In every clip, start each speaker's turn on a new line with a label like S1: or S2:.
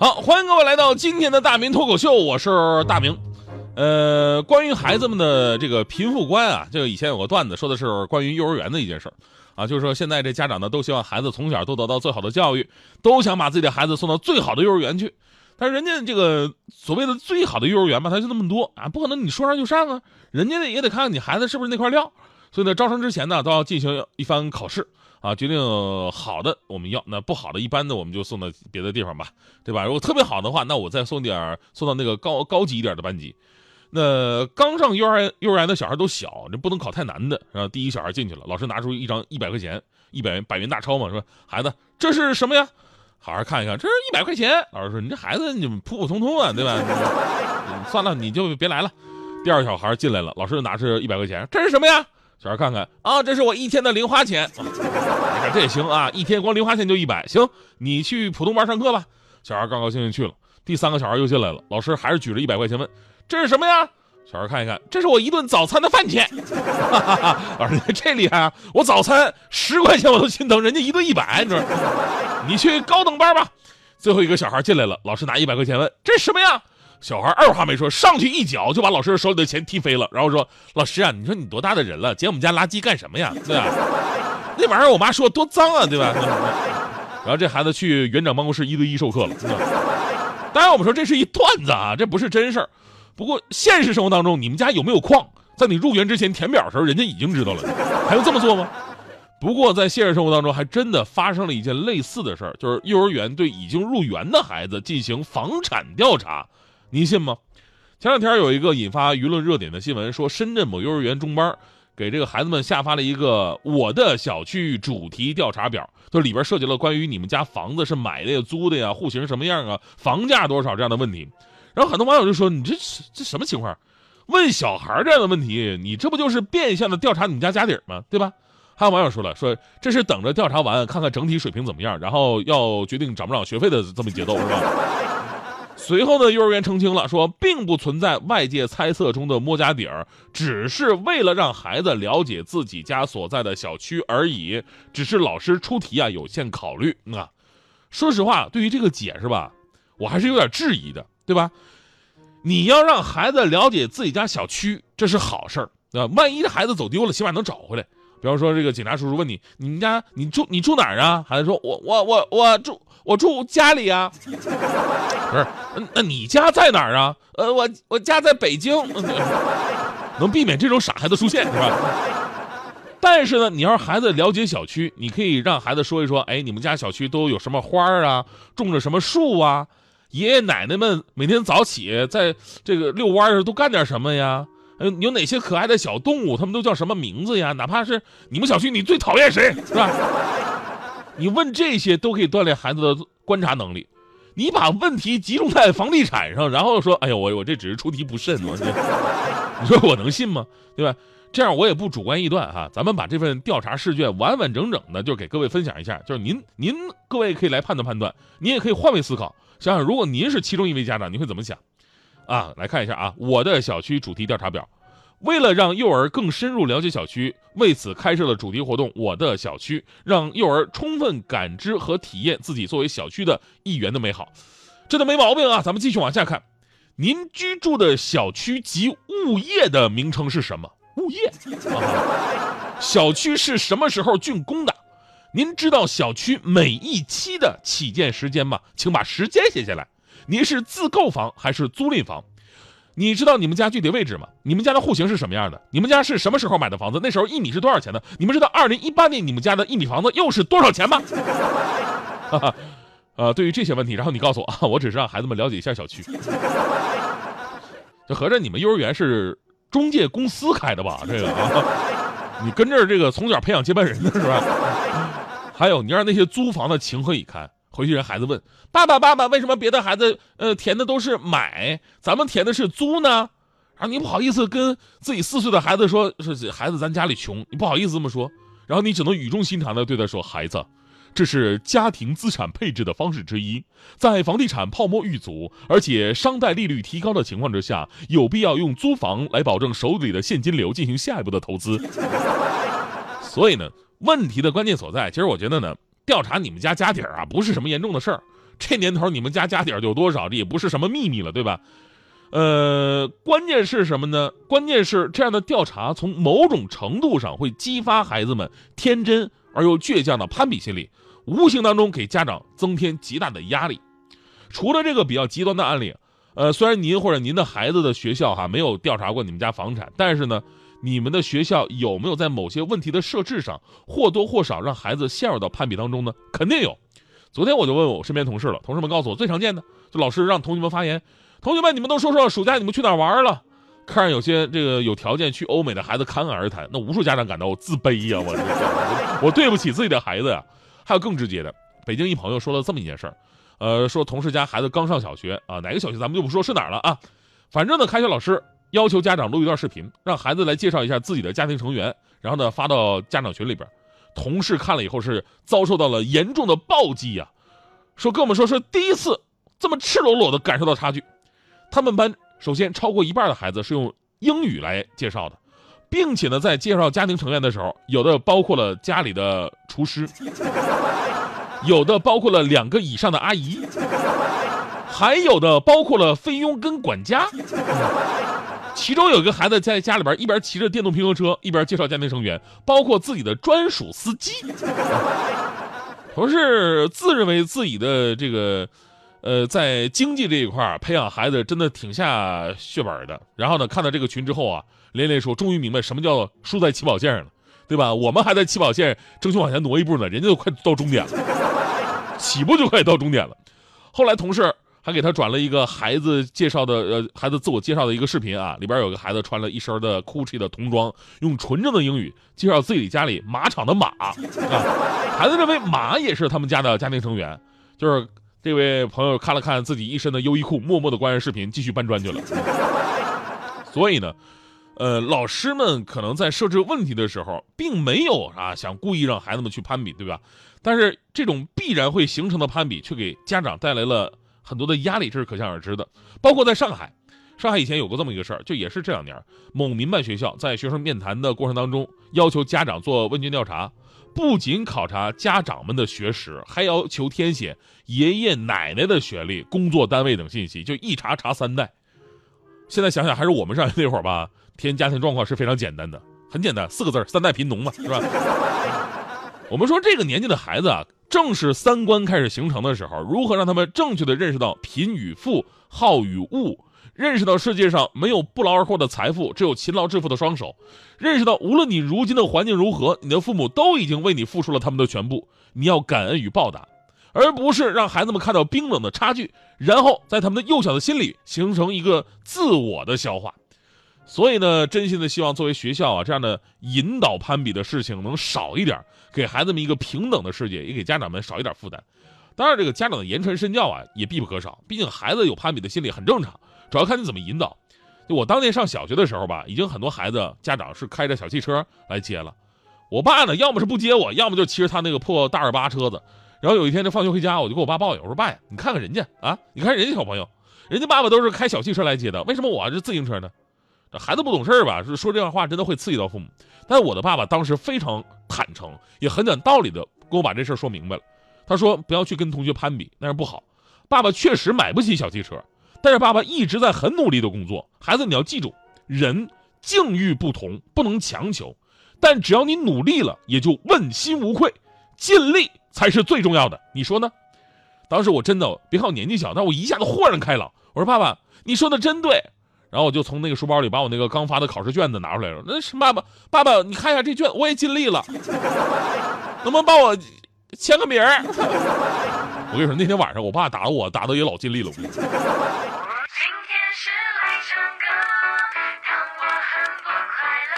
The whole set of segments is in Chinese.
S1: 好，欢迎各位来到今天的大明脱口秀，我是大明。呃，关于孩子们的这个贫富观啊，这个以前有个段子说的是关于幼儿园的一件事儿啊，就是说现在这家长呢都希望孩子从小都得到最好的教育，都想把自己的孩子送到最好的幼儿园去。但是人家这个所谓的最好的幼儿园吧，它就那么多啊，不可能你说上就上啊，人家也得看看你孩子是不是那块料。所以呢，招生之前呢都要进行一番考试。啊，决定好的我们要，那不好的一般的我们就送到别的地方吧，对吧？如果特别好的话，那我再送点送到那个高高级一点的班级。那刚上幼儿园幼儿园的小孩都小，这不能考太难的。然后第一小孩进去了，老师拿出一张一百块钱，一百百元大钞嘛，说孩子这是什么呀？好好看一看，这是一百块钱。老师说你这孩子你普普通通啊，对吧？算了，你就别来了。第二小孩进来了，老师拿出一百块钱，这是什么呀？小孩看看啊，这是我一天的零花钱。你看这也行啊，一天光零花钱就一百，行，你去普通班上课吧。小孩高高兴兴去了。第三个小孩又进来了，老师还是举着一百块钱问：“这是什么呀？”小孩看一看，这是我一顿早餐的饭钱。哈哈哈老师这厉害啊，我早餐十块钱我都心疼，人家一顿一百，你说，你去高等班吧。最后一个小孩进来了，老师拿一百块钱问：“这是什么呀？”小孩二话没说，上去一脚就把老师手里的钱踢飞了，然后说：“老师啊，你说你多大的人了，捡我们家垃圾干什么呀？对吧？那玩意儿我妈说多脏啊，对吧？” 然后这孩子去园长办公室一对一授课了。当然我们说这是一段子啊，这不是真事儿。不过现实生活当中，你们家有没有矿？在你入园之前填表的时候，人家已经知道了，还用这么做吗？不过在现实生活当中，还真的发生了一件类似的事儿，就是幼儿园对已经入园的孩子进行房产调查。您信吗？前两天有一个引发舆论热点的新闻，说深圳某幼儿园中班给这个孩子们下发了一个“我的小区”主题调查表，就里边涉及了关于你们家房子是买的呀、租的呀、户型什么样啊、房价多少这样的问题。然后很多网友就说：“你这这什么情况？问小孩这样的问题，你这不就是变相的调查你们家家底吗？对吧？”还有网友说了：“说这是等着调查完，看看整体水平怎么样，然后要决定涨不涨学费的这么节奏，是吧？”随后呢，幼儿园澄清了，说并不存在外界猜测中的摸家底儿，只是为了让孩子了解自己家所在的小区而已。只是老师出题啊有限考虑啊。说实话，对于这个解释吧，我还是有点质疑的，对吧？你要让孩子了解自己家小区，这是好事儿啊。万一孩子走丢了，起码能找回来。比方说，这个警察叔叔问你，你们家你住你住哪儿啊？孩子说，我我我我住我住家里呀。不是，那你家在哪儿啊？呃，我我家在北京，能避免这种傻孩子出现是吧？但是呢，你要让孩子了解小区，你可以让孩子说一说，哎，你们家小区都有什么花儿啊？种着什么树啊？爷爷奶奶们每天早起在这个遛弯的时候都干点什么呀？呃，有哪些可爱的小动物？他们都叫什么名字呀？哪怕是你们小区，你最讨厌谁是吧？你问这些都可以锻炼孩子的观察能力。你把问题集中在房地产上，然后说：“哎呦，我我这只是出题不慎，我这，你说我能信吗？对吧？这样我也不主观臆断哈。咱们把这份调查试卷完完整整的就给各位分享一下，就是您您各位可以来判断判断，您也可以换位思考，想想如果您是其中一位家长，你会怎么想？啊，来看一下啊，我的小区主题调查表。”为了让幼儿更深入了解小区，为此开设了主题活动“我的小区”，让幼儿充分感知和体验自己作为小区的一员的美好。这都没毛病啊！咱们继续往下看，您居住的小区及物业的名称是什么？物业。小区是什么时候竣工的？您知道小区每一期的起建时间吗？请把时间写下来。您是自购房还是租赁房？你知道你们家具体位置吗？你们家的户型是什么样的？你们家是什么时候买的房子？那时候一米是多少钱呢？你们知道二零一八年你们家的一米房子又是多少钱吗？哈哈，呃，对于这些问题，然后你告诉我啊，我只是让孩子们了解一下小区。这合着你们幼儿园是中介公司开的吧？这个啊，你跟这儿这个从小培养接班人的是吧？还有，你让那些租房的情何以堪？回去人孩子问爸爸爸爸，为什么别的孩子呃填的都是买，咱们填的是租呢？然后你不好意思跟自己四岁的孩子说，是孩子咱家里穷，你不好意思这么说，然后你只能语重心长的对他说，孩子。这是家庭资产配置的方式之一，在房地产泡沫遇阻，而且商贷利率提高的情况之下，有必要用租房来保证手里的现金流，进行下一步的投资。所以呢，问题的关键所在，其实我觉得呢，调查你们家家底儿啊，不是什么严重的事儿。这年头你们家家底儿有多少，这也不是什么秘密了，对吧？呃，关键是什么呢？关键是这样的调查，从某种程度上会激发孩子们天真而又倔强的攀比心理。无形当中给家长增添极大的压力。除了这个比较极端的案例，呃，虽然您或者您的孩子的学校哈没有调查过你们家房产，但是呢，你们的学校有没有在某些问题的设置上或多或少让孩子陷入到攀比当中呢？肯定有。昨天我就问我身边同事了，同事们告诉我最常见的就老师让同学们发言，同学们你们都说说暑假你们去哪玩了？看着有些这个有条件去欧美的孩子侃侃而谈，那无数家长感到自卑呀，我 我对不起自己的孩子呀。还有更直接的，北京一朋友说了这么一件事儿，呃，说同事家孩子刚上小学啊，哪个小学咱们就不说是哪儿了啊，反正呢，开学老师要求家长录一段视频，让孩子来介绍一下自己的家庭成员，然后呢发到家长群里边。同事看了以后是遭受到了严重的暴击呀，说跟我们说是第一次这么赤裸裸的感受到差距。他们班首先超过一半的孩子是用英语来介绍的。并且呢，在介绍家庭成员的时候，有的包括了家里的厨师，有的包括了两个以上的阿姨，还有的包括了菲佣跟管家。其中有一个孩子在家里边一边骑着电动平衡车，一边介绍家庭成员，包括自己的专属司机。同事自认为自己的这个，呃，在经济这一块培养孩子真的挺下血本的。然后呢，看到这个群之后啊。连连说：“终于明白什么叫输在起跑线上了，对吧？我们还在起跑线争取往前挪一步呢，人家都快到终点了，起步就快到终点了。”后来同事还给他转了一个孩子介绍的，呃，孩子自我介绍的一个视频啊，里边有个孩子穿了一身的 GUCCI 的童装，用纯正的英语介绍自己家里马场的马啊。孩子认为马也是他们家的家庭成员，就是这位朋友看了看自己一身的优衣库，默默的关上视频，继续搬砖去了。所以呢。呃，老师们可能在设置问题的时候，并没有啊想故意让孩子们去攀比，对吧？但是这种必然会形成的攀比，却给家长带来了很多的压力，这是可想而知的。包括在上海，上海以前有过这么一个事儿，就也是这两年，某民办学校在学生面谈的过程当中，要求家长做问卷调查，不仅考察家长们的学识，还要求填写爷爷奶奶的学历、工作单位等信息，就一查查三代。现在想想，还是我们上学那会儿吧。填家庭状况是非常简单的，很简单，四个字三代贫农嘛，是吧？我们说这个年纪的孩子啊，正是三观开始形成的时候，如何让他们正确的认识到贫与富、好与恶，认识到世界上没有不劳而获的财富，只有勤劳致富的双手，认识到无论你如今的环境如何，你的父母都已经为你付出了他们的全部，你要感恩与报答，而不是让孩子们看到冰冷的差距，然后在他们的幼小的心里形成一个自我的消化。所以呢，真心的希望作为学校啊，这样的引导攀比的事情能少一点，给孩子们一个平等的世界，也给家长们少一点负担。当然，这个家长的言传身教啊，也必不可少。毕竟孩子有攀比的心理很正常，主要看你怎么引导。就我当年上小学的时候吧，已经很多孩子家长是开着小汽车来接了。我爸呢，要么是不接我，要么就骑着他那个破大二八车子。然后有一天，这放学回家，我就跟我爸抱怨，我说：“爸呀，你看看人家啊，你看人家小朋友，人家爸爸都是开小汽车来接的，为什么我是自行车呢？”这孩子不懂事儿吧？是说这样话真的会刺激到父母。但我的爸爸当时非常坦诚，也很讲道理的跟我把这事说明白了。他说：“不要去跟同学攀比，那样不好。”爸爸确实买不起小汽车，但是爸爸一直在很努力的工作。孩子，你要记住，人境遇不同，不能强求，但只要你努力了，也就问心无愧，尽力才是最重要的。你说呢？当时我真的别看我年纪小，但我一下子豁然开朗。我说：“爸爸，你说的真对。”然后我就从那个书包里把我那个刚发的考试卷子拿出来了。那是爸爸，爸爸，你看一下这卷，我也尽力了，能不能帮我签个名儿？我跟你说，那天晚上我爸打我，打的也老尽力了。我很不快乐，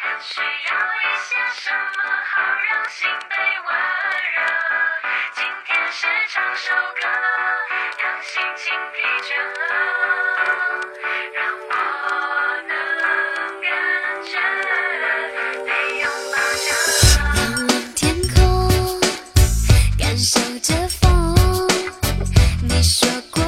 S1: 很需
S2: 说过